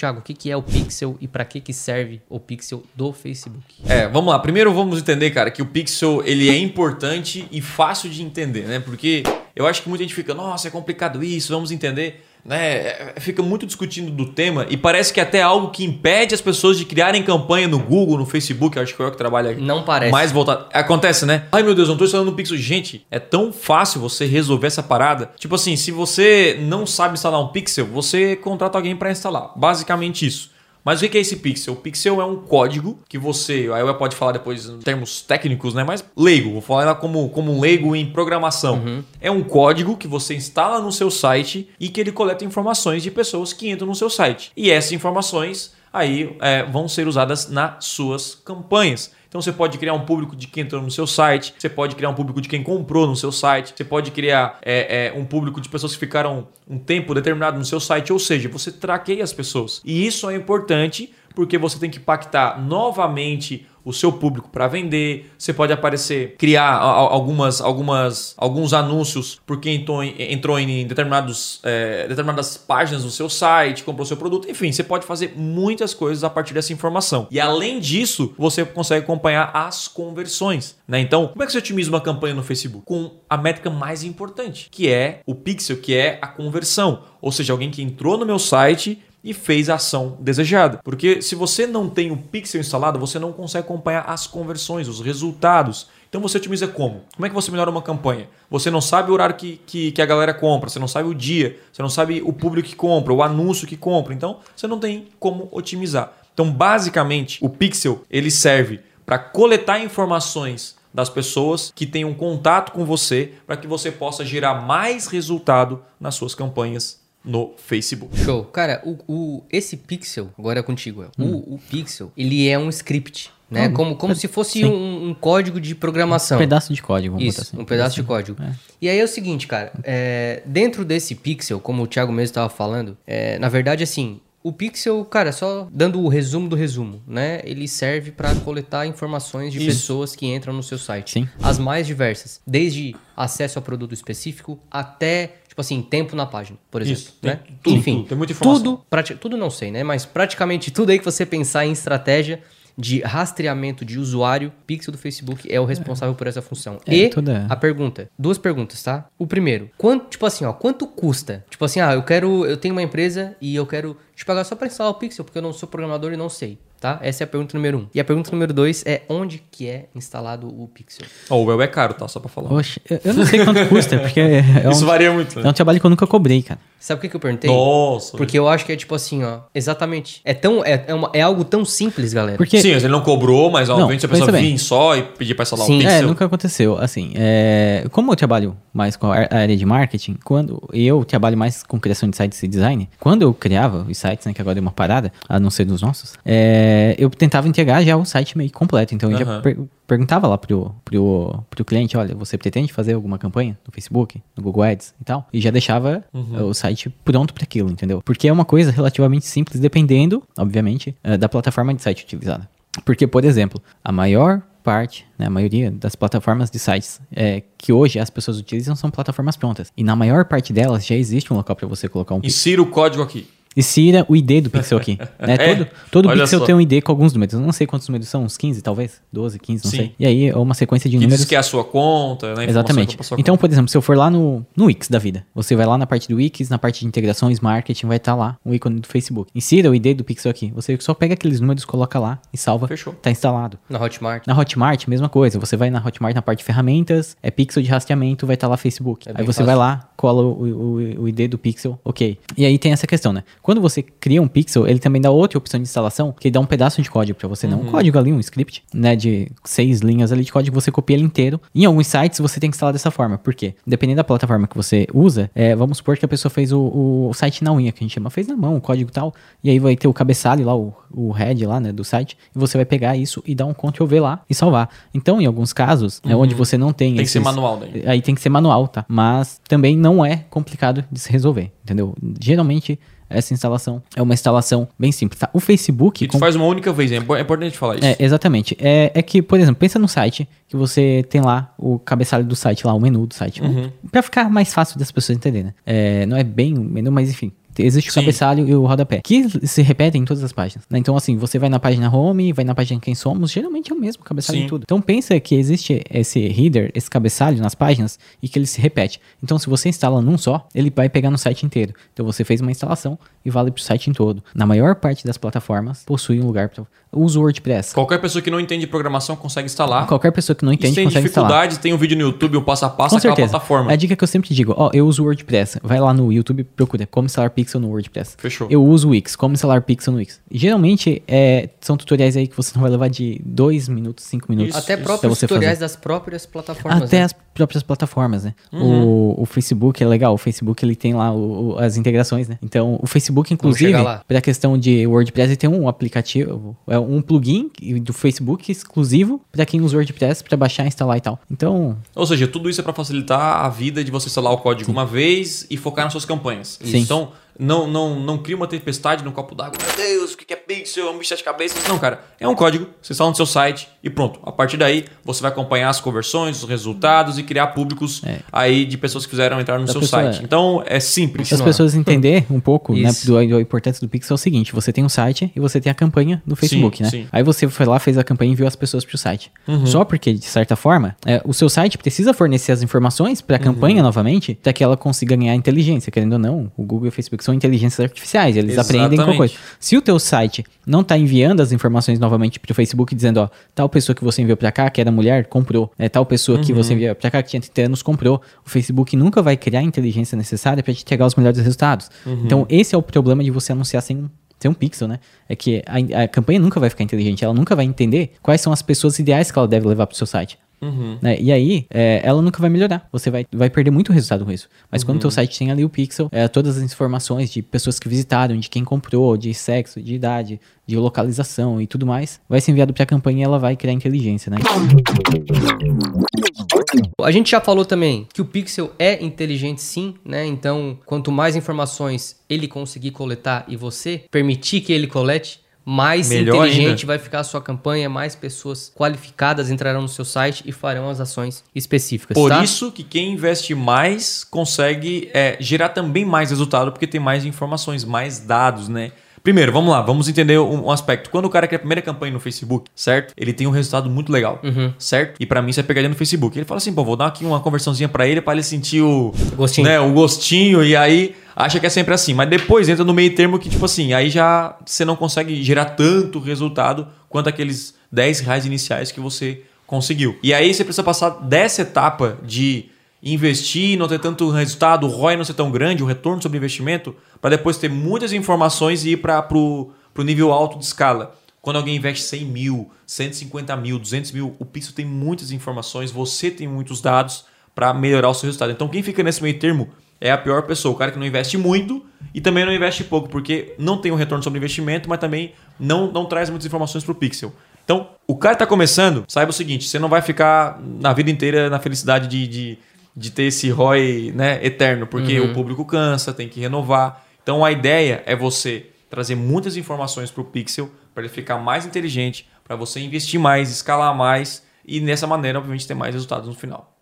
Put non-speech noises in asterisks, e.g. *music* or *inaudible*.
Thiago, o que, que é o Pixel e para que, que serve o Pixel do Facebook? É, vamos lá. Primeiro vamos entender, cara, que o Pixel ele é importante e fácil de entender, né? Porque eu acho que muita gente fica, nossa, é complicado isso, vamos entender né, fica muito discutindo do tema e parece que até é algo que impede as pessoas de criarem campanha no Google, no Facebook, acho que é o que trabalha Não parece. mais voltado. Acontece, né? Ai meu Deus, eu não tô instalando no Pixel. Gente, é tão fácil você resolver essa parada. Tipo assim, se você não sabe instalar um Pixel, você contrata alguém para instalar. Basicamente isso. Mas o que é esse pixel? O pixel é um código que você. Aí eu pode falar depois em termos técnicos, né? Mas leigo, vou falar como, como um leigo em programação. Uhum. É um código que você instala no seu site e que ele coleta informações de pessoas que entram no seu site. E essas informações aí é, vão ser usadas nas suas campanhas. Então você pode criar um público de quem entrou no seu site, você pode criar um público de quem comprou no seu site, você pode criar é, é, um público de pessoas que ficaram um tempo determinado no seu site, ou seja, você traqueia as pessoas. E isso é importante porque você tem que pactar novamente o seu público para vender. Você pode aparecer, criar algumas, algumas, alguns anúncios porque entrou em, entrou em determinados, é, determinadas páginas do seu site, comprou seu produto. Enfim, você pode fazer muitas coisas a partir dessa informação. E além disso, você consegue acompanhar as conversões. Né? Então, como é que você otimiza uma campanha no Facebook? Com a métrica mais importante, que é o pixel, que é a conversão. Ou seja, alguém que entrou no meu site e fez a ação desejada. Porque se você não tem o pixel instalado, você não consegue acompanhar as conversões, os resultados. Então você otimiza como? Como é que você melhora uma campanha? Você não sabe o horário que, que, que, a galera compra, você não sabe o dia, você não sabe o público que compra, o anúncio que compra. Então você não tem como otimizar. Então basicamente o pixel ele serve para coletar informações das pessoas que tenham contato com você para que você possa gerar mais resultado nas suas campanhas no Facebook. Show. Cara, o, o esse Pixel, agora é contigo, hum. o, o Pixel, ele é um script. Né? Hum, como, como se fosse um, um, código de programação. Um pedaço de código, vamos Isso, assim. um pedaço de código. É. E aí é o seguinte, cara, é, dentro desse pixel, como o Thiago mesmo estava falando, é, na verdade, assim, o Pixel, cara, só dando o resumo do resumo, né? Ele serve para coletar informações de Isso. pessoas que entram no seu site. Sim. As mais diversas. Desde acesso ao produto específico até, tipo assim, tempo na página, por exemplo. Isso, né? Tudo, Enfim, tudo, tem muita informação. Tudo, tudo não sei, né? Mas praticamente tudo aí que você pensar em estratégia de rastreamento de usuário, Pixel do Facebook é o responsável é. por essa função. É, e é. a pergunta, duas perguntas, tá? O primeiro, quanto, tipo assim, ó, quanto custa? Tipo assim, ah, eu quero, eu tenho uma empresa e eu quero te pagar só para instalar o Pixel, porque eu não sou programador e não sei tá? Essa é a pergunta número um. E a pergunta número dois é onde que é instalado o Pixel? Oh, o web é caro, tá? Só pra falar. Oxe, eu não sei quanto custa, *laughs* porque é um, Isso varia muito. Né? É um trabalho que eu nunca cobrei, cara. Sabe por que, que eu perguntei? Nossa. Porque eu acho que é tipo assim, ó. Exatamente. É, tão, é, é, uma, é algo tão simples, galera. Porque... Sim, ele não cobrou, mas obviamente não, a pessoa vir só e pedir pra instalar Sim. o Pixel. É, nunca aconteceu. Assim, é... como eu trabalho mais com a área de marketing, quando eu trabalho mais com criação de sites e design, quando eu criava os sites, né, que agora é uma parada, a não ser dos nossos, é... eu tentava entregar já o site meio completo. Então eu uhum. já per perguntava lá pro, pro, pro cliente, olha, você pretende fazer alguma campanha no Facebook, no Google Ads e tal? E já deixava uhum. o site pronto para aquilo, entendeu? Porque é uma coisa relativamente simples, dependendo, obviamente, uh, da plataforma de site utilizada. Porque, por exemplo, a maior parte, né, a maioria das plataformas de sites é, que hoje as pessoas utilizam são plataformas prontas. E na maior parte delas já existe um local para você colocar um. Insira o código aqui. Insira o ID do pixel aqui. *laughs* Né? É, todo todo pixel só. tem um ID com alguns números. Eu não sei quantos números são, uns 15 talvez? 12, 15, não Sim. sei. E aí é uma sequência de que números. Diz que é a sua conta, né? Exatamente. Então, por exemplo, se eu for lá no, no Wix da vida, você vai lá na parte do Wix, na parte de integrações, marketing, vai estar tá lá o ícone do Facebook. Insira o ID do pixel aqui. Você só pega aqueles números, coloca lá e salva. Fechou. Tá instalado. Na Hotmart. Na Hotmart, mesma coisa. Você vai na Hotmart na parte de ferramentas, é pixel de rastreamento, vai estar tá lá Facebook. É aí você fácil. vai lá, cola o, o, o ID do pixel, ok. E aí tem essa questão, né? Quando você cria um pixel, ele também dá outra opção de instalação, que dá um pedaço de código para você, uhum. não um uhum. código ali, um script, né, de seis linhas ali de código, você copia ele inteiro. Em alguns sites você tem que instalar dessa forma, por quê? Dependendo da plataforma que você usa, é, vamos supor que a pessoa fez o, o, site na unha, que a gente chama, fez na mão, o código e tal, e aí vai ter o cabeçalho lá, o, o head lá, né, do site, e você vai pegar isso e dar um Ctrl V lá e salvar. Então, em alguns casos, uhum. é onde você não tem Tem esses, que ser manual daí. Aí tem que ser manual, tá? Mas também não é complicado de se resolver, entendeu? Geralmente essa instalação é uma instalação bem simples, tá? O Facebook... E tu com... faz uma única vez, é importante falar isso. É, exatamente. É, é que, por exemplo, pensa no site, que você tem lá o cabeçalho do site, lá o menu do site. Uhum. Pra ficar mais fácil das pessoas entenderem, né? É, não é bem o menu, mas enfim, existe o Sim. cabeçalho e o rodapé, que se repetem em todas as páginas. Né? Então, assim, você vai na página home, vai na página quem somos, geralmente é o mesmo cabeçalho Sim. em tudo. Então, pensa que existe esse header, esse cabeçalho nas páginas e que ele se repete. Então, se você instala num só, ele vai pegar no site inteiro. Então, você fez uma instalação e vale para o site em todo. Na maior parte das plataformas, possui um lugar para uso WordPress. Qualquer pessoa que não entende programação consegue instalar. Qualquer pessoa que não entende consegue instalar. tem dificuldade, tem um vídeo no YouTube, um passo a passo, Com certeza. plataforma. A dica que eu sempre digo, ó, eu uso WordPress. Vai lá no YouTube, procura como instalar Pixel no WordPress. Fechou. Eu uso o Wix, como instalar Pixel no Wix. geralmente é, são tutoriais aí que você não vai levar de 2 minutos, 5 minutos. Isso, Até próprios tutoriais fazer. das próprias plataformas. Até né? as próprias plataformas, né? Uhum. O, o Facebook é legal, o Facebook ele tem lá o, o, as integrações, né? Então, o Facebook, inclusive, para a questão de WordPress, ele tem um aplicativo, é um plugin do Facebook exclusivo para quem usa WordPress para baixar, instalar e tal. Então. Ou seja, tudo isso é para facilitar a vida de você instalar o código Sim. uma vez e focar nas suas campanhas. Sim. Então, não, não, não cria uma tempestade no copo d'água. Meu Deus, o que é pixel? É um bicho de cabeças. Não, cara. É um código, você instala no seu site e pronto. A partir daí, você vai acompanhar as conversões, os resultados e criar públicos é. aí de pessoas que quiseram entrar no da seu pessoa, site. Então, é simples. Para as pessoas entenderem um pouco né, do, do importância do pixel é o seguinte: você tem um site e você tem a campanha no Facebook, sim, né? Sim. Aí você foi lá, fez a campanha e enviou as pessoas para o site. Uhum. Só porque, de certa forma, é, o seu site precisa fornecer as informações para a campanha uhum. novamente, para que ela consiga ganhar inteligência. Querendo ou não, o Google e o Facebook são inteligências artificiais artificiais, eles Exatamente. aprendem com coisa. Se o teu site não está enviando as informações novamente para o Facebook dizendo, ó, tal pessoa que você enviou para cá, que era mulher, comprou. É, tal pessoa uhum. que você enviou para cá, que tinha 30 anos, comprou. O Facebook nunca vai criar a inteligência necessária para te entregar os melhores resultados. Uhum. Então, esse é o problema de você anunciar sem sem um pixel, né? É que a, a, campanha nunca vai ficar inteligente, ela nunca vai entender quais são as pessoas ideais que ela deve levar para o seu site. Uhum. Né? E aí, é, ela nunca vai melhorar. Você vai, vai perder muito resultado com isso. Mas uhum. quando o teu site tem ali o pixel, é, todas as informações de pessoas que visitaram, de quem comprou, de sexo, de idade, de localização e tudo mais, vai ser enviado para a campanha e ela vai criar inteligência, né? *laughs* A gente já falou também que o pixel é inteligente sim, né? Então, quanto mais informações ele conseguir coletar e você permitir que ele colete, mais Melhor inteligente ainda. vai ficar a sua campanha, mais pessoas qualificadas entrarão no seu site e farão as ações específicas. Por tá? isso que quem investe mais consegue é, gerar também mais resultado, porque tem mais informações, mais dados, né? Primeiro, vamos lá, vamos entender um, um, aspecto. Quando o cara quer a primeira campanha no Facebook, certo? Ele tem um resultado muito legal, uhum. certo? E para mim isso é pegadinha no Facebook. Ele fala assim, pô, vou dar aqui uma conversãozinha para ele para ele sentir o gostinho. Né, o gostinho e aí acha que é sempre assim, mas depois entra no meio termo que, tipo assim, aí já você não consegue gerar tanto resultado quanto aqueles 10 reais iniciais que você conseguiu. E aí você precisa passar dessa etapa de investir, não ter tanto resultado, o ROI não ser tão grande, o retorno sobre investimento, para depois ter muitas informações e ir para o nível alto de escala. Quando alguém investe 100 mil, 150 mil, 200 mil, o Pixel tem muitas informações, você tem muitos dados para melhorar o seu resultado. Então, quem fica nesse meio termo é a pior pessoa, o cara que não investe muito e também não investe pouco, porque não tem um retorno sobre investimento, mas também não, não traz muitas informações para o Pixel. Então, o cara está começando, saiba o seguinte: você não vai ficar na vida inteira na felicidade de, de, de ter esse ROI né, eterno, porque uhum. o público cansa, tem que renovar. Então, a ideia é você trazer muitas informações para o Pixel, para ele ficar mais inteligente, para você investir mais, escalar mais e, nessa maneira, obviamente, ter mais resultados no final.